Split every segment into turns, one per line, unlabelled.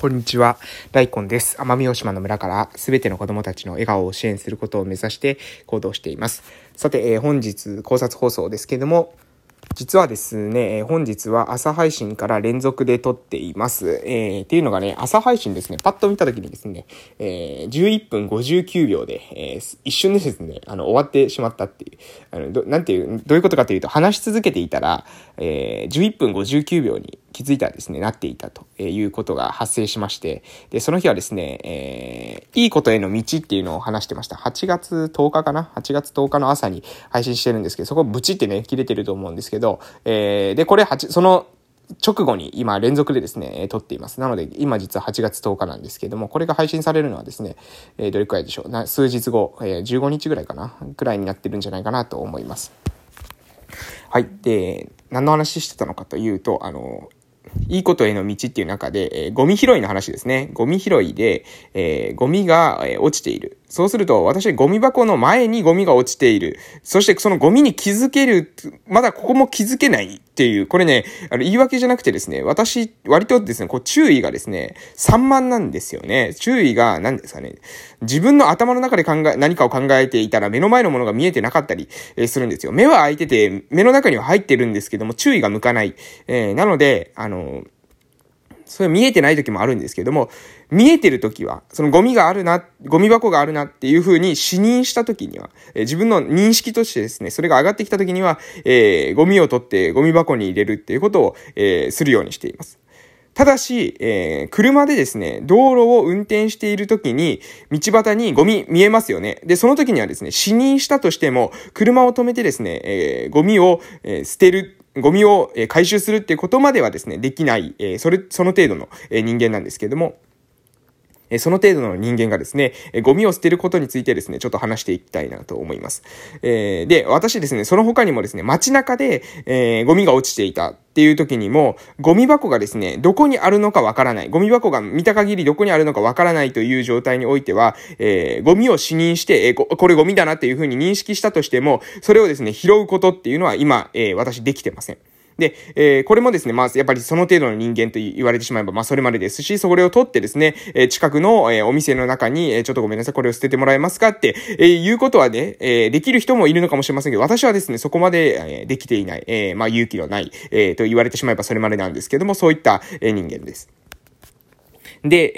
こんにちは。大根です。奄美大島の村からすべての子供たちの笑顔を支援することを目指して行動しています。さて、えー、本日考察放送ですけども、実はですねえ、本日は朝配信から連続で撮っています。えー、っていうのがね、朝配信ですね、パッと見た時にですね、えー、11分59秒で、えー、一瞬でですね、あの、終わってしまったっていう、あの、ど、なんていう、どういうことかというと、話し続けていたら、えー、11分59秒に気づいたらですね、なっていたということが発生しまして、で、その日はですね、えー、いいことへの道っていうのを話してました。8月10日かな ?8 月10日の朝に配信してるんですけど、そこブチってね、切れてると思うんですけど、えー、で、これ8、その、直後に今連続でですね、撮っています。なので今実は8月10日なんですけども、これが配信されるのはですね、え、どれくらいでしょう、数日後、え、15日ぐらいかな？くらいになってるんじゃないかなと思います。はい。で、何の話してたのかというと、あの、いいことへの道っていう中で、えー、ゴミ拾いの話ですね。ゴミ拾いで、えー、ゴミが、えー、落ちている。そうすると、私、ゴミ箱の前にゴミが落ちている。そして、そのゴミに気づける、まだここも気づけないっていう、これね、あの、言い訳じゃなくてですね、私、割とですね、こう、注意がですね、散漫なんですよね。注意が、何ですかね、自分の頭の中で考え、何かを考えていたら、目の前のものが見えてなかったり、するんですよ。目は開いてて、目の中には入ってるんですけども、注意が向かない。えー、なので、あの、それ見えてない時もあるんですけども、見えてる時は、そのゴミがあるな、ゴミ箱があるなっていう風に視認した時には、え、自分の認識としてですね、それが上がってきた時には、えー、ゴミを取ってゴミ箱に入れるっていうことを、えー、するようにしています。ただし、えー、車でですね、道路を運転している時に、道端にゴミ見えますよね。で、その時にはですね、視認したとしても、車を止めてですね、えー、ゴミを、えー、捨てるゴミを回収するっていうことまではですね、できない、えそれ、その程度の人間なんですけれども、えその程度の人間がですね、えゴミを捨てることについてですね、ちょっと話していきたいなと思います。えー、で、私ですね、その他にもですね、街中で、えー、ゴミが落ちていたっていう時にも、ゴミ箱がですね、どこにあるのかわからない。ゴミ箱が見た限りどこにあるのかわからないという状態においては、えー、ゴミを視認して、えー、これゴミだなっていうふうに認識したとしても、それをですね、拾うことっていうのは今、えー、私できてません。で、えー、これもですね、まあ、やっぱりその程度の人間と言われてしまえば、まあ、それまでですし、それを取ってですね、えー、近くの、えー、お店の中に、えー、ちょっとごめんなさい、これを捨ててもらえますかって、えー、いうことはね、えー、できる人もいるのかもしれませんけど、私はですね、そこまで、えー、できていない、えー、まあ、勇気のない、えー、と言われてしまえばそれまでなんですけども、そういった、えー、人間です。で、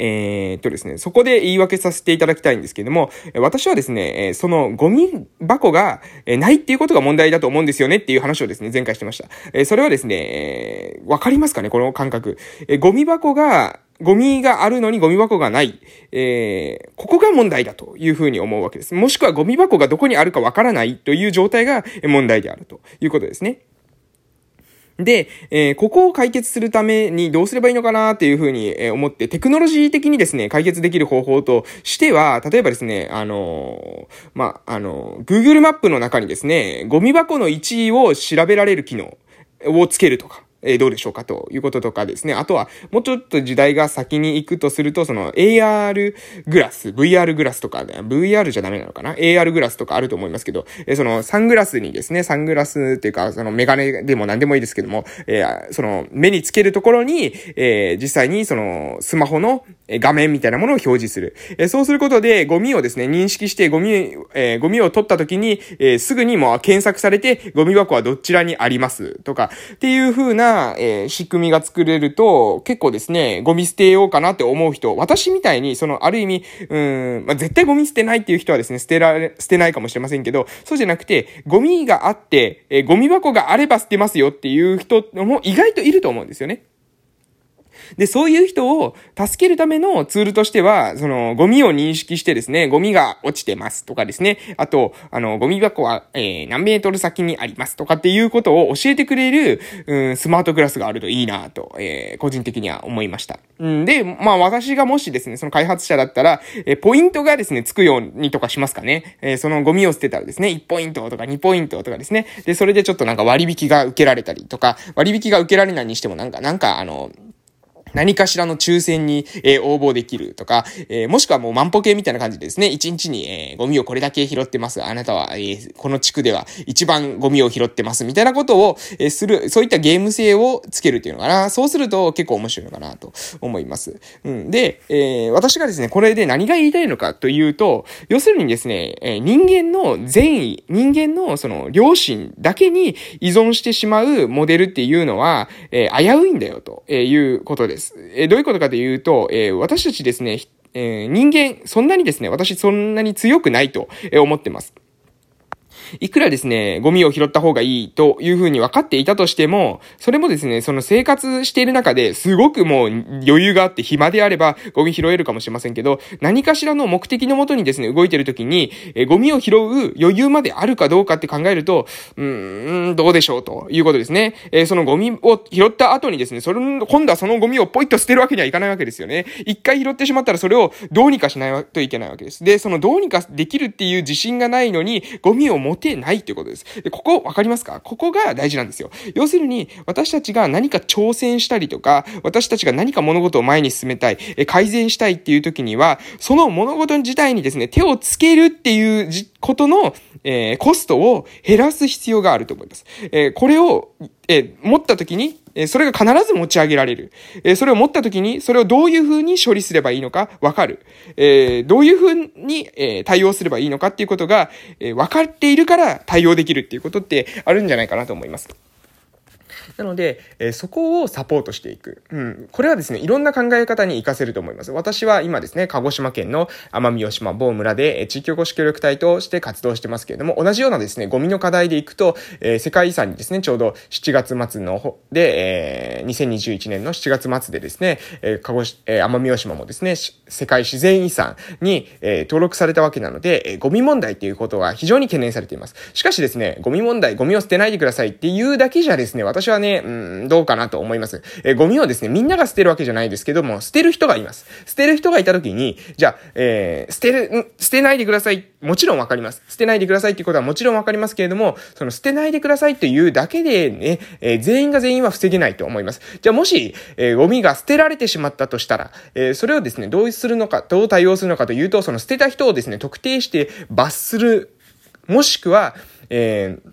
えー、っとですね、そこで言い訳させていただきたいんですけども、私はですね、そのゴミ箱がないっていうことが問題だと思うんですよねっていう話をですね、前回してました。それはですね、わかりますかねこの感覚。ゴミ箱が、ゴミがあるのにゴミ箱がない。えー、ここが問題だというふうに思うわけです。もしくはゴミ箱がどこにあるかわからないという状態が問題であるということですね。で、えー、ここを解決するためにどうすればいいのかなっていうふうに思って、テクノロジー的にですね、解決できる方法としては、例えばですね、あのー、まあ、あのー、Google マップの中にですね、ゴミ箱の位置を調べられる機能をつけるとか。え、どうでしょうかということとかですね。あとは、もうちょっと時代が先に行くとすると、その AR グラス、VR グラスとか、ね VR じゃダメなのかな ?AR グラスとかあると思いますけど、え、そのサングラスにですね、サングラスっていうか、そのメガネでも何でもいいですけども、えー、その目につけるところに、えー、実際にそのスマホのえ画面みたいなものを表示する。え、そうすることで、ゴミをですね、認識して、ゴミ、えー、ゴミを取った時に、えー、すぐにもう検索されて、ゴミ箱はどちらにあります？とか、っていう風な、えー、仕組みが作れると、結構ですね、ゴミ捨てようかなって思う人、私みたいに、その、ある意味、うん、まあ、絶対ゴミ捨てないっていう人はですね、捨てられ、捨てないかもしれませんけど、そうじゃなくて、ゴミがあって、え、ゴミ箱があれば捨てますよっていう人も意外といると思うんですよね。で、そういう人を助けるためのツールとしては、その、ゴミを認識してですね、ゴミが落ちてますとかですね、あと、あの、ゴミ箱は、えー、何メートル先にありますとかっていうことを教えてくれる、うん、スマートグラスがあるといいなと、えー、個人的には思いました。うん、で、まあ私がもしですね、その開発者だったら、えー、ポイントがですね、つくようにとかしますかね。えー、そのゴミを捨てたらですね、1ポイントとか2ポイントとかですね。で、それでちょっとなんか割引が受けられたりとか、割引が受けられないにしてもなんか、なんかあの、何かしらの抽選に、えー、応募できるとか、えー、もしくはもう万歩計みたいな感じでですね、1日に、えー、ゴミをこれだけ拾ってます。あなたは、え、この地区では一番ゴミを拾ってます。みたいなことを、え、する、そういったゲーム性をつけるっていうのかな。そうすると結構面白いのかなと思います。うん。で、え、私がですね、これで何が言いたいのかというと、要するにですね、え、人間の善意、人間のその良心だけに依存してしまうモデルっていうのは、え、危ういんだよということです。。えー、どういうことかというと、えー、私たちですね、えー、人間、そんなにですね、私そんなに強くないと思ってます。いくらですね、ゴミを拾った方がいいというふうに分かっていたとしても、それもですね、その生活している中ですごくもう余裕があって暇であればゴミ拾えるかもしれませんけど、何かしらの目的のもとにですね、動いている時に、えゴミを拾う余裕まであるかどうかって考えると、うーん、どうでしょうということですね。えー、そのゴミを拾った後にですね、それ、今度はそのゴミをポイッと捨てるわけにはいかないわけですよね。一回拾ってしまったらそれをどうにかしないといけないわけです。で、そのどうにかできるっていう自信がないのに、ゴミを持てないっていうことです。で、ここわかりますかここが大事なんですよ。要するに、私たちが何か挑戦したりとか、私たちが何か物事を前に進めたい、え改善したいっていう時には、その物事自体にですね、手をつけるっていうことの、えー、コストを減らす必要があると思います。えー、これを、えー、持った時に、えそれが必ず持ち上げられる。えそれを持った時に、それをどういう風に処理すればいいのかわかる。えどういう風に、え対応すればいいのかっていうことが、え分かっているから対応できるっていうことってあるんじゃないかなと思います。なので、え、そこをサポートしていく。うん。これはですね、いろんな考え方に活かせると思います。私は今ですね、鹿児島県の奄美大島某村で、え、地域おこし協力隊として活動してますけれども、同じようなですね、ゴミの課題でいくと、え、世界遺産にですね、ちょうど7月末ので、えー、2021年の7月末でですね、えー、鹿児、え、奄美大島もですね、世界自然遺産に、え、登録されたわけなので、え、ゴミ問題っていうことは非常に懸念されています。しかしですね、ゴミ問題、ゴミを捨てないでくださいっていうだけじゃですね、私はね、うん、どうかなと思います。えー、ゴミをですね、みんなが捨てるわけじゃないですけども、捨てる人がいます。捨てる人がいた時に、じゃあ、えー、捨てる、捨てないでください。もちろんわかります。捨てないでくださいっていうことはもちろんわかりますけれども、その捨てないでくださいというだけでね、えー、全員が全員は防げないと思います。じゃあもし、えー、ゴミが捨てられてしまったとしたら、えー、それをですね、どうするのか、どう対応するのかというと、その捨てた人をですね、特定して罰する、もしくは、えー、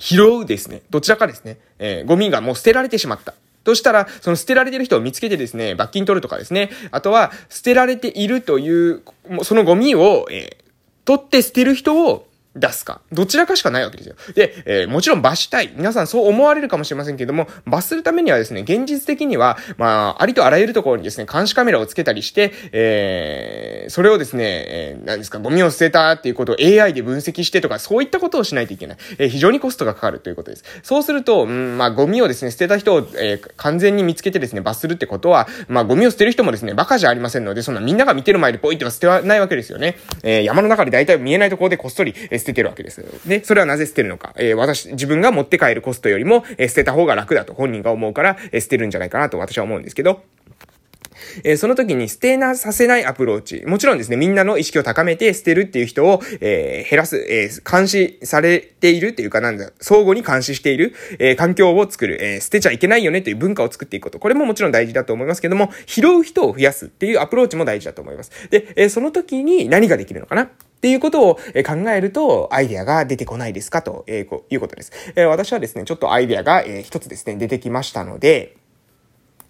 拾うですね。どちらかですね。えー、ゴミがもう捨てられてしまった。としたら、その捨てられてる人を見つけてですね、罰金取るとかですね。あとは、捨てられているという、そのゴミを、えー、取って捨てる人を出すか。どちらかしかないわけですよ。で、えー、もちろん罰したい。皆さんそう思われるかもしれませんけども、罰するためにはですね、現実的には、まあ、ありとあらゆるところにですね、監視カメラをつけたりして、えー、それをですね、えー、何ですか、ゴミを捨てたっていうことを AI で分析してとか、そういったことをしないといけない。えー、非常にコストがかかるということです。そうすると、うん、まあ、ゴミをですね、捨てた人を、えー、完全に見つけてですね、罰するってことは、まあ、ゴミを捨てる人もですね、バカじゃありませんので、そんなみんなが見てる前でポイっては捨てはないわけですよね。えー、山の中で大体見えないところでこっそり捨ててるわけです。で、それはなぜ捨てるのか。えー、私、自分が持って帰るコストよりも、えー、捨てた方が楽だと本人が思うから、えー、捨てるんじゃないかなと私は思うんですけど、えー、その時に捨てなさせないアプローチ。もちろんですね、みんなの意識を高めて捨てるっていう人を、えー、減らす、えー、監視されているっていうかなんだ、相互に監視している、え、環境を作る、え、捨てちゃいけないよねという文化を作っていくこと。これももちろん大事だと思いますけども、拾う人を増やすっていうアプローチも大事だと思います。で、え、その時に何ができるのかなっていうことを考えると、アイデアが出てこないですかとえこういうことです。え私はですね、ちょっとアイデアが一つですね、出てきましたので、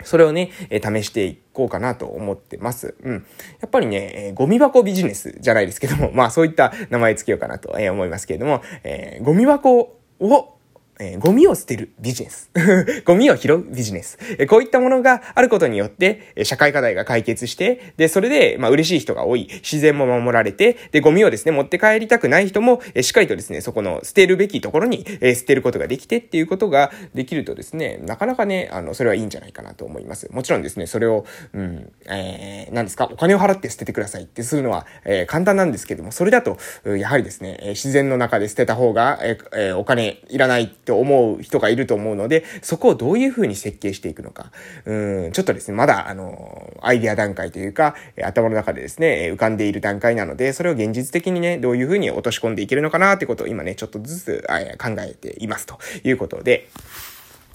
それをね、え試していこうかなと思ってます。うん。やっぱりね、えゴミ箱ビジネスじゃないですけども、まあそういった名前つけようかなとえ思いますけれども、えー、ゴミ箱をえー、ゴミを捨てるビジネス。ゴミを拾うビジネス。えー、こういったものがあることによって、え、社会課題が解決して、で、それで、まあ、嬉しい人が多い。自然も守られて、で、ゴミをですね、持って帰りたくない人も、え、しっかりとですね、そこの捨てるべきところに、え、捨てることができてっていうことができるとですね、なかなかね、あの、それはいいんじゃないかなと思います。もちろんですね、それを、うん、えー、何ですか、お金を払って捨ててくださいってするのは、えー、簡単なんですけども、それだと、やはりですね、自然の中で捨てた方が、えー、お金いらないって思う人がいると思うので、そこをどういう風に設計していくのか。うん、ちょっとですね、まだ、あの、アイデア段階というか、頭の中でですね、浮かんでいる段階なので、それを現実的にね、どういう風に落とし込んでいけるのかなってことを今ね、ちょっとずつ考えていますということで、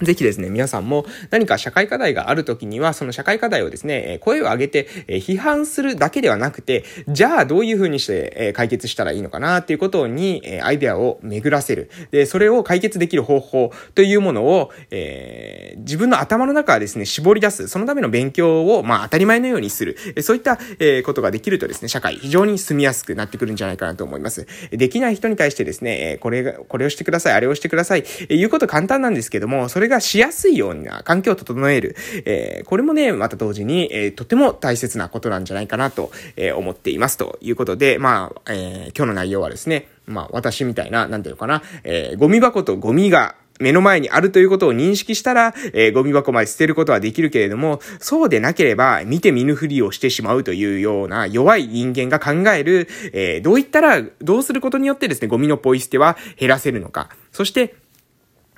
ぜひですね、皆さんも何か社会課題があるときには、その社会課題をですね、声を上げて批判するだけではなくて、じゃあどういうふうにして解決したらいいのかなっていうことにアイデアを巡らせる。で、それを解決できる方法というものを、えー、自分の頭の中はですね、絞り出す。そのための勉強を、まあ当たり前のようにする。そういった、ことができるとですね、社会非常に住みやすくなってくるんじゃないかなと思います。できない人に対してですね、これ、これをしてください、あれをしてください、いうこと簡単なんですけども、それれがしやすいような環境を整える。えー、これもね、また同時に、えー、とても大切なことなんじゃないかなと、えー、思っています。ということで、まあ、え、今日の内容はですね、まあ、私みたいな、なんていうのかな、え、ゴミ箱とゴミが、目の前にあるということを認識したら、えー、ゴミ箱まで捨てることはできるけれども、そうでなければ、見て見ぬふりをしてしまうというような弱い人間が考える、えー、どういったら、どうすることによってですね、ゴミのポイ捨ては減らせるのか。そして、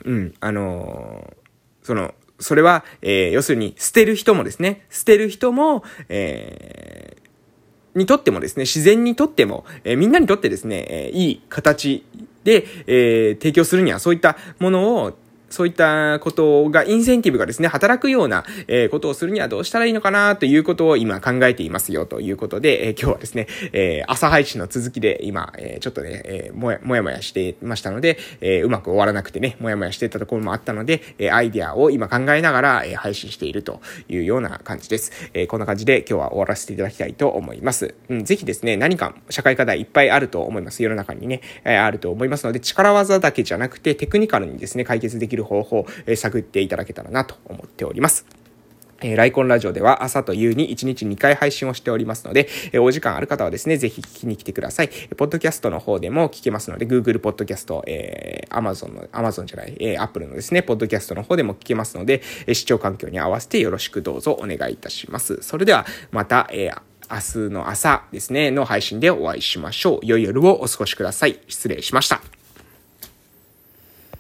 うん、あのー、その、それは、えー、要するに、捨てる人もですね、捨てる人も、えー、にとってもですね、自然にとっても、えー、みんなにとってですね、えー、いい形で、えー、提供するにはそういったものをそういったことが、インセンティブがですね、働くような、え、ことをするにはどうしたらいいのかなということを今考えていますよということで、え、今日はですね、え、朝配信の続きで今、え、ちょっとね、え、もやもやもやしてましたので、え、うまく終わらなくてね、もやもやしてたところもあったので、え、アイディアを今考えながら、え、配信しているというような感じです。え、こんな感じで今日は終わらせていただきたいと思います。うん、ぜひですね、何か社会課題いっぱいあると思います。世の中にね、え、あると思いますので、力技だけじゃなくてテクニカルにですね、解決できる方法、えー探っていただけたらなと思っております。えー、ライコンラジオでは朝と夕に1日2回配信をしておりますので、えー、お時間ある方はですね、ぜひ聞きに来てください。ポッドキャストの方でも聞けますので、Google ポッドキャスト、えー、Amazon の、Amazon じゃない、えー、Apple のですね、ポッドキャストの方でも聞けますので、えー、視聴環境に合わせてよろしくどうぞお願いいたします。それでは、また、えー、明日の朝ですね、の配信でお会いしましょう。良い夜をお過ごしください。失礼しました。